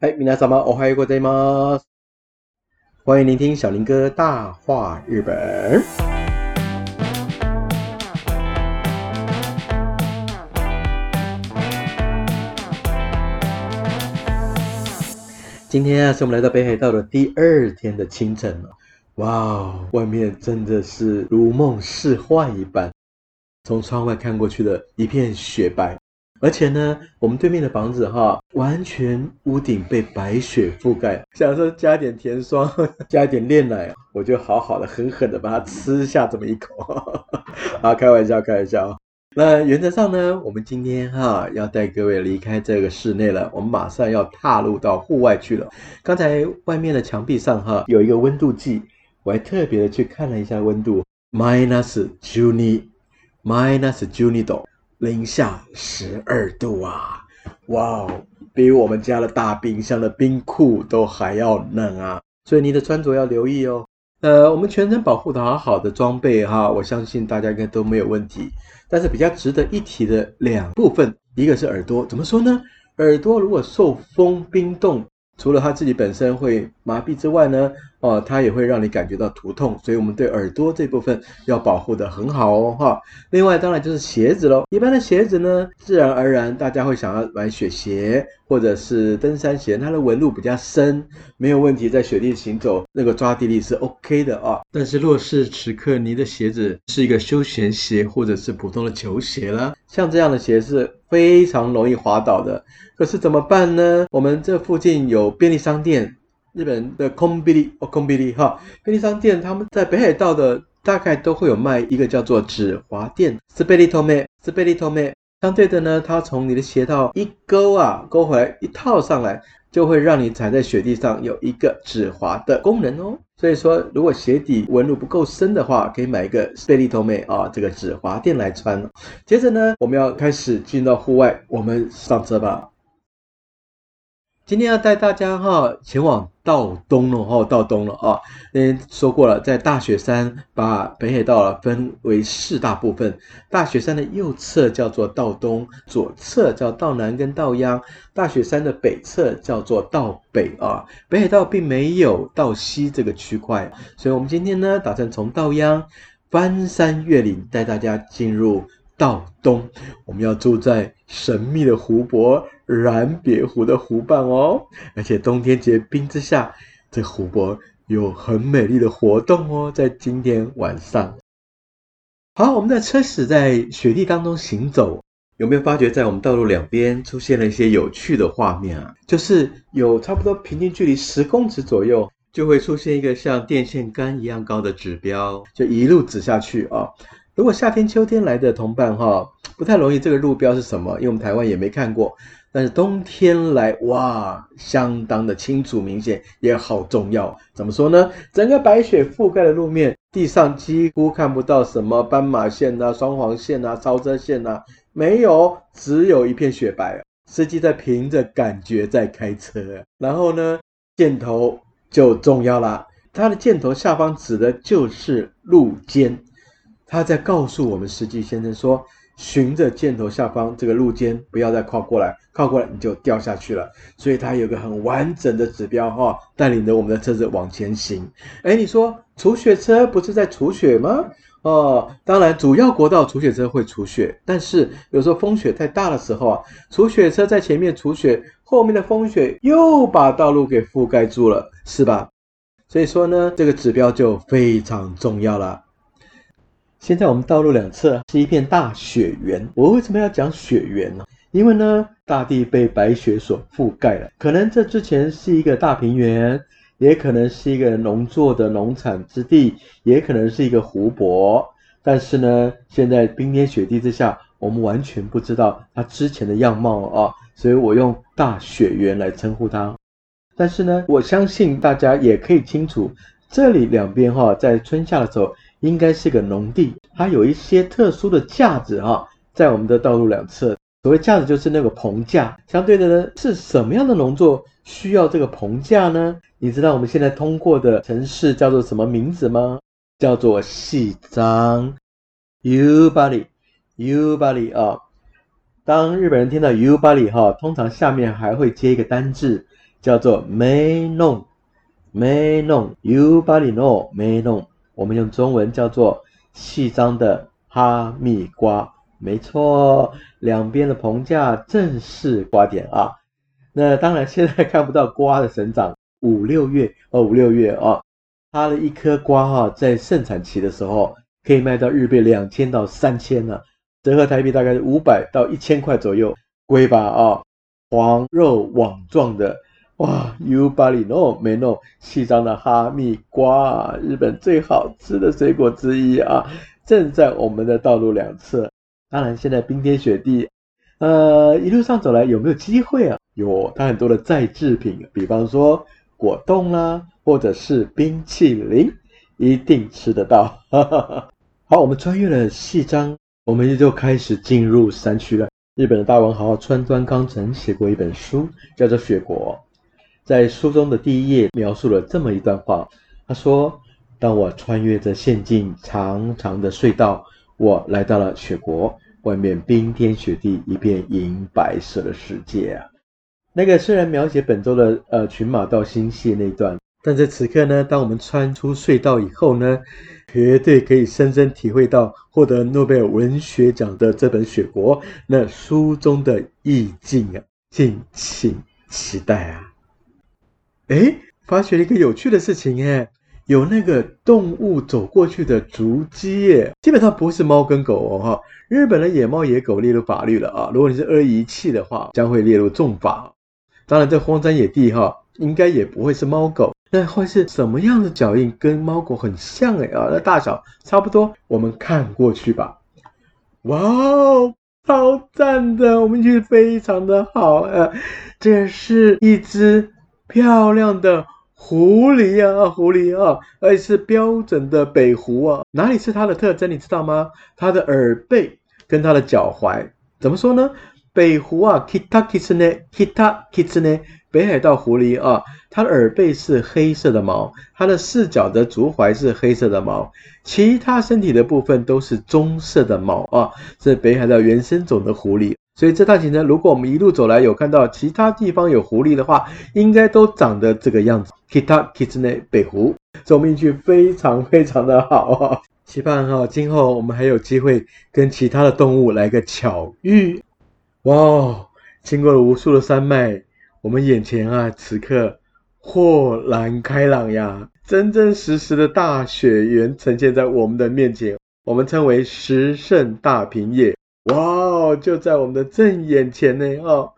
嗨，皆さまおはようございます。欢迎聆听小林哥大话日本。今天啊，是我们来到北海道的第二天的清晨了。哇哦，外面真的是如梦似幻一般。从窗外看过去的一片雪白， 而且呢，我们对面的房子哈，完全屋顶被白雪覆盖。想说加点甜霜，加点炼奶，我就好好的狠狠的把它吃下这么一口。啊，开玩笑，开玩笑。那原则上呢，我们今天哈要带各位离开这个室内了，我们马上要踏入到户外去了。刚才外面的墙壁上哈有一个温度计，我还特别的去看了一下温度，minus 九尼，minus 九尼度，零下十二度啊！哇哦，比我们家的大冰箱的冰库都还要冷啊！所以你的穿着要留意哦。呃，我们全身保护的好好的装备哈，我相信大家应该都没有问题。但是比较值得一提的两部分，一个是耳朵，怎么说呢？耳朵如果受风冰冻，除了它自己本身会麻痹之外呢，哦，它也会让你感觉到头痛，所以我们对耳朵这部分要保护的很好哦，哈。另外当然就是鞋子喽，一般的鞋子呢，自然而然大家会想要买雪鞋或者是登山鞋，它的纹路比较深，没有问题，在雪地行走那个抓地力是 OK 的啊。但是若是此刻你的鞋子是一个休闲鞋或者是普通的球鞋了，像这样的鞋是非常容易滑倒的。可是怎么办呢？我们这附近有便利商店，日本的空比利哦，空比利哈，便利商店他们在北海道的大概都会有卖一个叫做止滑垫 s p e l i t o m e s p e l i t o m e 相对的呢，它从你的鞋套一勾啊，勾回来一套上来，就会让你踩在雪地上有一个止滑的功能哦。所以说，如果鞋底纹路不够深的话，可以买一个 s p e l i t o m e 啊，这个止滑垫来穿。接着呢，我们要开始进到户外，我们上车吧。今天要带大家哈前往道东了哈，道东了啊！嗯，说过了，在大雪山把北海道分为四大部分。大雪山的右侧叫做道东，左侧叫道南跟道央。大雪山的北侧叫做道北啊。北海道并没有道西这个区块，所以我们今天呢，打算从道央翻山越岭，带大家进入道东。我们要住在神秘的湖泊。染别湖的湖畔哦，而且冬天结冰之下，这湖泊有很美丽的活动哦。在今天晚上，好，我们的车驶在雪地当中行走，有没有发觉在我们道路两边出现了一些有趣的画面啊？就是有差不多平均距离十公尺左右，就会出现一个像电线杆一样高的指标，就一路指下去啊。如果夏天、秋天来的同伴哈，不太容易这个路标是什么，因为我们台湾也没看过。但是冬天来哇，相当的清楚明显，也好重要。怎么说呢？整个白雪覆盖的路面，地上几乎看不到什么斑马线啊、双黄线啊、超车线啊，没有，只有一片雪白。司机在凭着感觉在开车，然后呢，箭头就重要了。它的箭头下方指的就是路肩，他在告诉我们司机先生说。循着箭头下方这个路肩，不要再跨过来，靠过来你就掉下去了。所以它有个很完整的指标哈，带领着我们的车子往前行。哎，你说除雪车不是在除雪吗？哦，当然，主要国道除雪车会除雪，但是有时候风雪太大的时候啊，除雪车在前面除雪，后面的风雪又把道路给覆盖住了，是吧？所以说呢，这个指标就非常重要了。现在我们道路两侧是一片大雪原。我为什么要讲雪原呢？因为呢，大地被白雪所覆盖了。可能这之前是一个大平原，也可能是一个农作的农产之地，也可能是一个湖泊。但是呢，现在冰天雪地之下，我们完全不知道它之前的样貌啊。所以我用大雪原来称呼它。但是呢，我相信大家也可以清楚，这里两边哈，在春夏的时候。应该是个农地，它有一些特殊的架子哈，在我们的道路两侧。所谓架子就是那个棚架。相对的呢，是什么样的农作需要这个棚架呢？你知道我们现在通过的城市叫做什么名字吗？叫做细章。U body，U body 啊。当日本人听到 U body 哈，通常下面还会接一个单字，叫做梅弄，梅弄，You body know 梅弄，我们用中文叫做细张的哈密瓜，没错，两边的棚架正是瓜点啊。那当然现在看不到瓜的生长，五六月哦，五六月啊，它的一颗瓜哈，在盛产期的时候可以卖到日币两千到三千呢，折合台币大概是五百到一千块左右，贵吧啊？黄肉网状的。哇，You body know 没 know 细张的哈密瓜，日本最好吃的水果之一啊，正在我们的道路两侧。当然，现在冰天雪地，呃，一路上走来有没有机会啊？有，它很多的再制品，比方说果冻啦，或者是冰淇淋，一定吃得到。好，我们穿越了细章，我们就开始进入山区了。日本的大文豪川端康成写过一本书，叫做《雪国》。在书中的第一页描述了这么一段话，他说：“当我穿越着陷进长长的隧道，我来到了雪国，外面冰天雪地，一片银白色的世界啊！那个虽然描写本周的呃群马到新泻那段，但在此刻呢，当我们穿出隧道以后呢，绝对可以深深体会到获得诺贝尔文学奖的这本《雪国》那书中的意境啊！敬请期待啊！”哎，发觉了一个有趣的事情哎，有那个动物走过去的足迹耶，基本上不是猫跟狗哦哈。日本的野猫野狗列入法律了啊，如果你是恶意遗弃的话，将会列入重罚。当然，这荒山野地哈，应该也不会是猫狗，那会是什么样的脚印？跟猫狗很像哎啊，那大小差不多。我们看过去吧。哇哦，超赞的，我们觉得非常的好呃，这是一只。漂亮的狐狸啊，狐狸啊，而且是标准的北狐啊。哪里是它的特征？你知道吗？它的耳背跟它的脚踝，怎么说呢？北狐啊，kita kitsune，kita kitsune，北海道狐狸啊，它的耳背是黑色的毛，它的四脚的足踝是黑色的毛，其他身体的部分都是棕色的毛啊，是北海道原生种的狐狸。所以这趟行程，如果我们一路走来有看到其他地方有狐狸的话，应该都长得这个样子。Kita Kitsune 北湖，走命运非常非常的好啊！期盼哈，今后我们还有机会跟其他的动物来个巧遇。哇哦，经过了无数的山脉，我们眼前啊，此刻豁然开朗呀！真真实实的大雪原呈现在我们的面前，我们称为十胜大平野。哇哦，就在我们的正眼前呢！哦，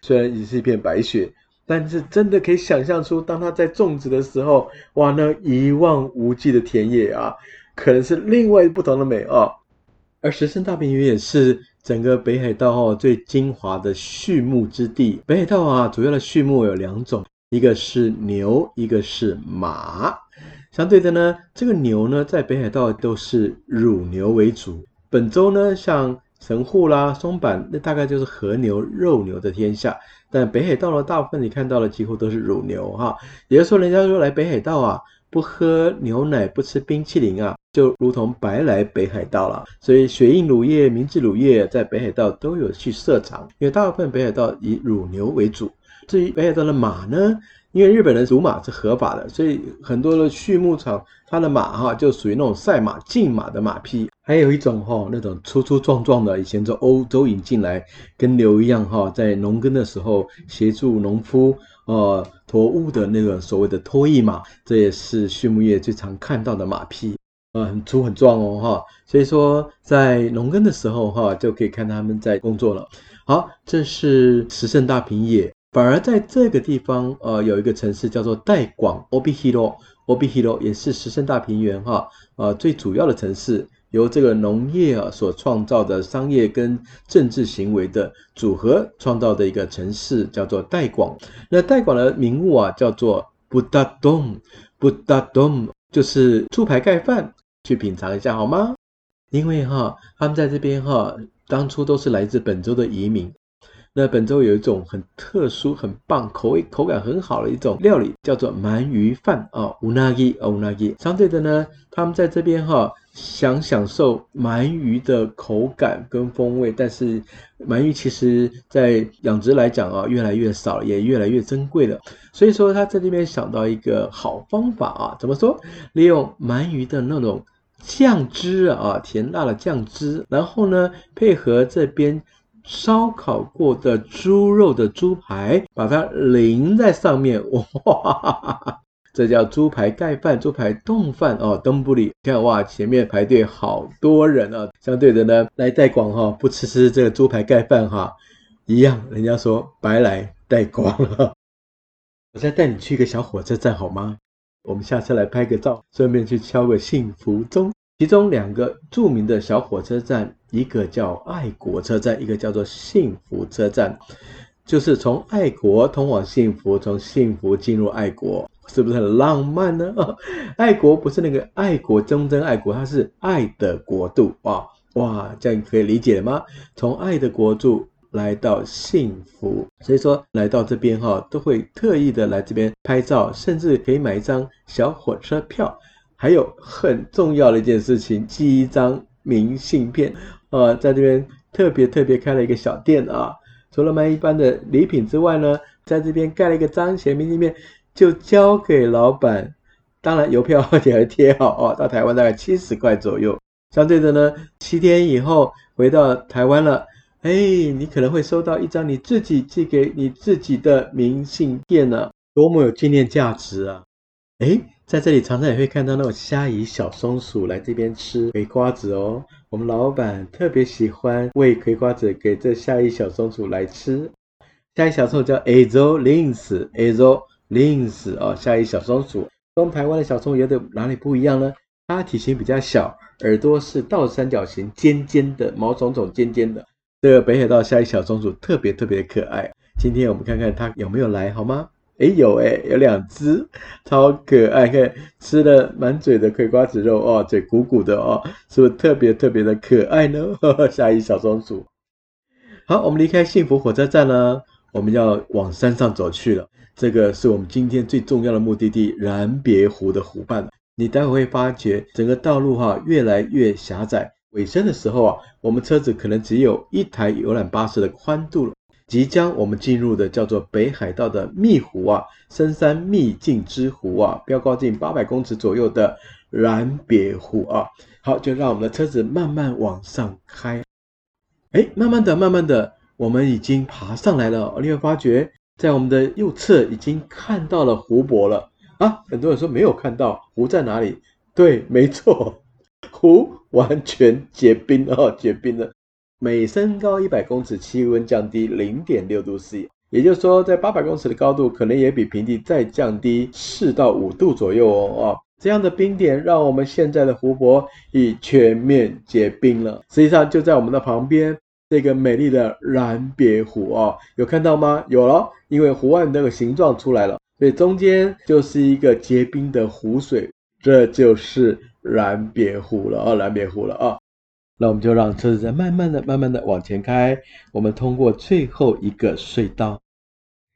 虽然已是一片白雪，但是真的可以想象出，当它在种植的时候，哇，那一望无际的田野啊，可能是另外不同的美啊。而石森大平原也是整个北海道哦最精华的畜牧之地。北海道啊，主要的畜牧有两种，一个是牛，一个是马。相对的呢，这个牛呢，在北海道都是乳牛为主。本周呢，像神户啦、松坂，那大概就是和牛、肉牛的天下。但北海道呢，大部分你看到的几乎都是乳牛哈。也就是说，人家说来北海道啊，不喝牛奶、不吃冰淇淋啊，就如同白来北海道了。所以，雪印乳业、明治乳业在北海道都有去设厂，因为大部分北海道以乳牛为主。至于北海道的马呢？因为日本人属马是合法的，所以很多的畜牧场，它的马哈就属于那种赛马、竞马的马匹。还有一种哈，那种粗粗壮壮的，以前从欧洲引进来，跟牛一样哈，在农耕的时候协助农夫呃驮物的那个所谓的拖曳马，这也是畜牧业最常看到的马匹，呃，很粗很壮哦哈。所以说在农耕的时候哈，就可以看他们在工作了。好，这是石胜大平野。反而在这个地方，呃，有一个城市叫做代广 （Obihiro），Obihiro 也是石胜大平原哈，呃，最主要的城市，由这个农业啊所创造的商业跟政治行为的组合创造的一个城市，叫做代广。那代广的名物啊，叫做 Budadom，Budadom 就是猪排盖饭，去品尝一下好吗？因为哈，他们在这边哈，当初都是来自本州的移民。那本周有一种很特殊、很棒、口味口感很好的一种料理，叫做鳗鱼饭啊，unagi 啊 unagi。相对的呢，他们在这边哈想享受鳗鱼的口感跟风味，但是鳗鱼其实在养殖来讲啊，越来越少，也越来越珍贵了。所以说他在这边想到一个好方法啊，怎么说？利用鳗鱼的那种酱汁啊，甜辣的酱汁，然后呢配合这边。烧烤过的猪肉的猪排，把它淋在上面，哇，这叫猪排盖饭、猪排冻饭哦。东布里看哇，前面排队好多人啊。相对的呢，来带广哈，不吃吃这个猪排盖饭哈，一样，人家说白来带光了。我再带你去一个小火车站好吗？我们下车来拍个照，顺便去敲个幸福钟。其中两个著名的小火车站，一个叫爱国车站，一个叫做幸福车站，就是从爱国通往幸福，从幸福进入爱国，是不是很浪漫呢？爱国不是那个爱国忠贞爱国，它是爱的国度啊！哇，这样可以理解吗？从爱的国度来到幸福，所以说来到这边哈，都会特意的来这边拍照，甚至可以买一张小火车票。还有很重要的一件事情，寄一张明信片，呃，在这边特别特别开了一个小店啊。除了卖一般的礼品之外呢，在这边盖了一个章，写明信片，就交给老板。当然邮票也还贴好哦，到台湾大概七十块左右。相对的呢，七天以后回到台湾了，哎，你可能会收到一张你自己寄给你自己的明信片呢，多么有纪念价值啊！哎。在这里常常也会看到那种虾夷小松鼠来这边吃葵瓜子哦。我们老板特别喜欢喂葵瓜子给这虾夷小松鼠来吃。虾夷小松鼠叫 Azolins，Azolins 哦，虾夷小松鼠跟台湾的小松鼠有点哪里不一样呢？它体型比较小，耳朵是倒三角形，尖尖的，毛茸茸尖尖的。这个北海道虾夷小松鼠特别特别的可爱。今天我们看看它有没有来，好吗？哎，有哎，有两只，超可爱，看吃了满嘴的葵瓜子肉哦，嘴鼓鼓的哦，是不是特别特别的可爱呢？下一小松鼠。好，我们离开幸福火车站呢，我们要往山上走去了。这个是我们今天最重要的目的地——然别湖的湖畔。你待会会发觉整个道路哈越来越狭窄，尾声的时候啊，我们车子可能只有一台游览巴士的宽度了。即将我们进入的叫做北海道的密湖啊，深山秘境之湖啊，标高近八百公尺左右的燃别湖啊。好，就让我们的车子慢慢往上开。哎，慢慢的，慢慢的，我们已经爬上来了。你会发觉，在我们的右侧已经看到了湖泊了啊。很多人说没有看到湖在哪里？对，没错，湖完全结冰了，结冰了。每升高一百公尺，气温降低零点六度 C，也就是说，在八百公尺的高度，可能也比平地再降低四到五度左右哦。啊，这样的冰点让我们现在的湖泊已全面结冰了。实际上，就在我们的旁边，这个美丽的蓝别湖哦，有看到吗？有了，因为湖岸那个形状出来了，所以中间就是一个结冰的湖水，这就是蓝别湖了啊，蓝别湖了啊。那我们就让车子在慢慢的、慢慢的往前开。我们通过最后一个隧道，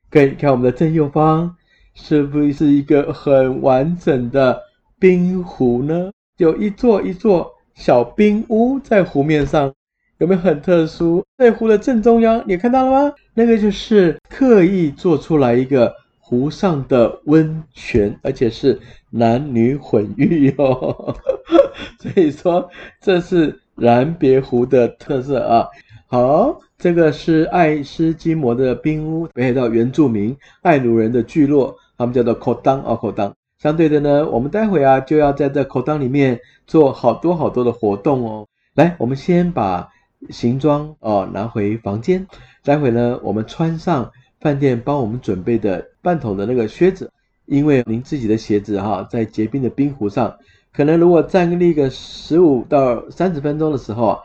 可以看我们的正右方，是不是一个很完整的冰湖呢？有一座一座小冰屋在湖面上，有没有很特殊？在湖的正中央，你看到了吗？那个就是刻意做出来一个湖上的温泉，而且是男女混浴哟。所以说，这是。燃别湖的特色啊，好，这个是爱斯基摩的冰屋，北海道原住民爱奴人的聚落，他们叫做口当啊口当。相对的呢，我们待会啊就要在这口当里面做好多好多的活动哦。来，我们先把行装哦拿回房间，待会呢我们穿上饭店帮我们准备的半桶的那个靴子，因为您自己的鞋子哈在结冰的冰湖上。可能如果站立个十五到三十分钟的时候，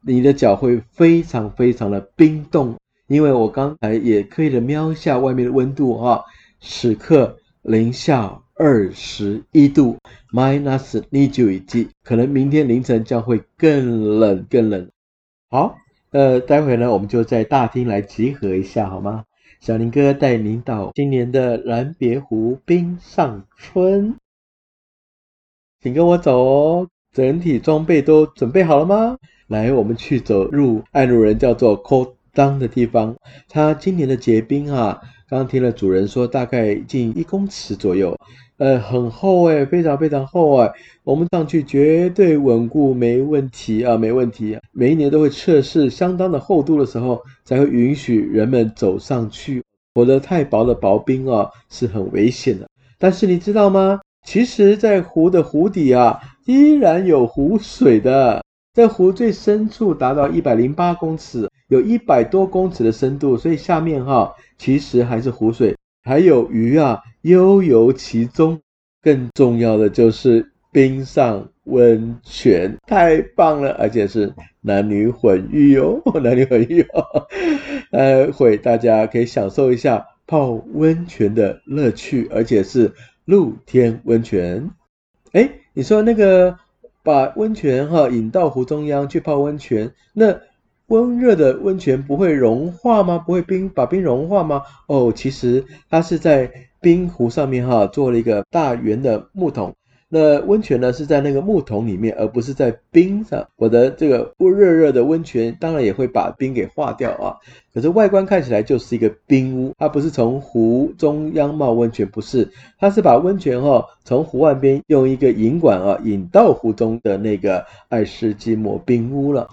你的脚会非常非常的冰冻，因为我刚才也刻意的瞄一下外面的温度哈，此刻零下二十一度，minus 二九一 G，可能明天凌晨将会更冷更冷。好，呃，待会呢，我们就在大厅来集合一下，好吗？小林哥带您到今年的蓝别湖冰上春，请跟我走哦。整体装备都准备好了吗？来，我们去走入爱路人叫做 Cold 当的地方。它今年的结冰啊，刚刚听了主人说，大概近一公尺左右，呃，很厚诶，非常非常厚诶。我们上去绝对稳固，没问题啊，没问题。每一年都会测试相当的厚度的时候，才会允许人们走上去，否则太薄的薄冰啊是很危险的。但是你知道吗？其实，在湖的湖底啊，依然有湖水的。在湖最深处达到一百零八公尺，有一百多公尺的深度，所以下面哈其实还是湖水，还有鱼啊悠游其中。更重要的就是冰上温泉，太棒了，而且是男女混浴哦，男女混浴哦，呃，会大家可以享受一下泡温泉的乐趣，而且是露天温泉。哎，你说那个？把温泉哈引到湖中央去泡温泉，那温热的温泉不会融化吗？不会冰把冰融化吗？哦，其实它是在冰湖上面哈做了一个大圆的木桶。那温泉呢是在那个木桶里面，而不是在冰上。我的这个热热的温泉当然也会把冰给化掉啊。可是外观看起来就是一个冰屋，它不是从湖中央冒温泉，不是，它是把温泉哈从湖岸边用一个引管啊引到湖中的那个爱斯基摩冰屋了。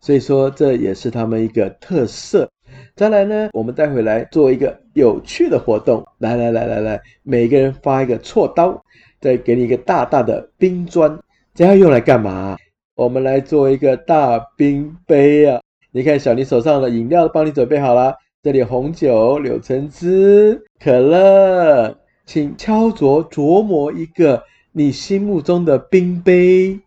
所以说这也是他们一个特色。再来呢，我们待会来做一个有趣的活动。来来来来来，每个人发一个锉刀。再给你一个大大的冰砖，这要用来干嘛？我们来做一个大冰杯啊！你看，小林手上的饮料都帮你准备好了，这里红酒、柳橙汁、可乐，请敲琢琢磨一个你心目中的冰杯。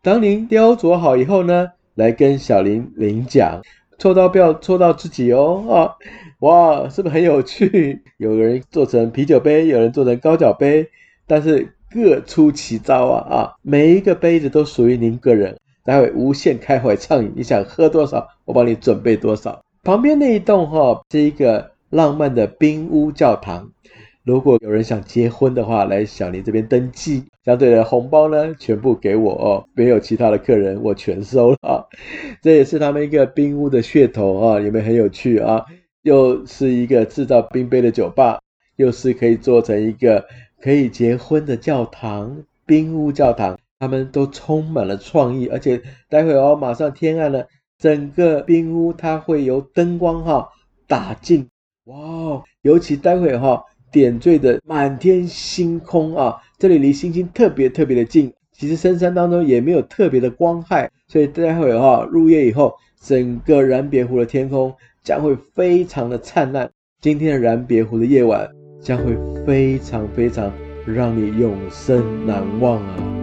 当您雕琢好以后呢，来跟小林领奖，戳到不要戳到自己哦！啊，哇，是不是很有趣？有人做成啤酒杯，有人做成高脚杯。但是各出奇招啊啊！每一个杯子都属于您个人，待会无限开怀畅饮，你想喝多少，我帮你准备多少。旁边那一栋哈是一个浪漫的冰屋教堂，如果有人想结婚的话，来小林这边登记，相对的红包呢全部给我哦，没有其他的客人我全收了啊。这也是他们一个冰屋的噱头啊，有没有很有趣啊？又是一个制造冰杯的酒吧，又是可以做成一个。可以结婚的教堂，冰屋教堂，他们都充满了创意，而且待会哦，马上天暗了，整个冰屋它会由灯光哈打进，哇，尤其待会哈点缀的满天星空啊，这里离星星特别特别的近，其实深山当中也没有特别的光害，所以待会哈入夜以后，整个燃别湖的天空将会非常的灿烂，今天的燃别湖的夜晚。将会非常非常让你永生难忘啊！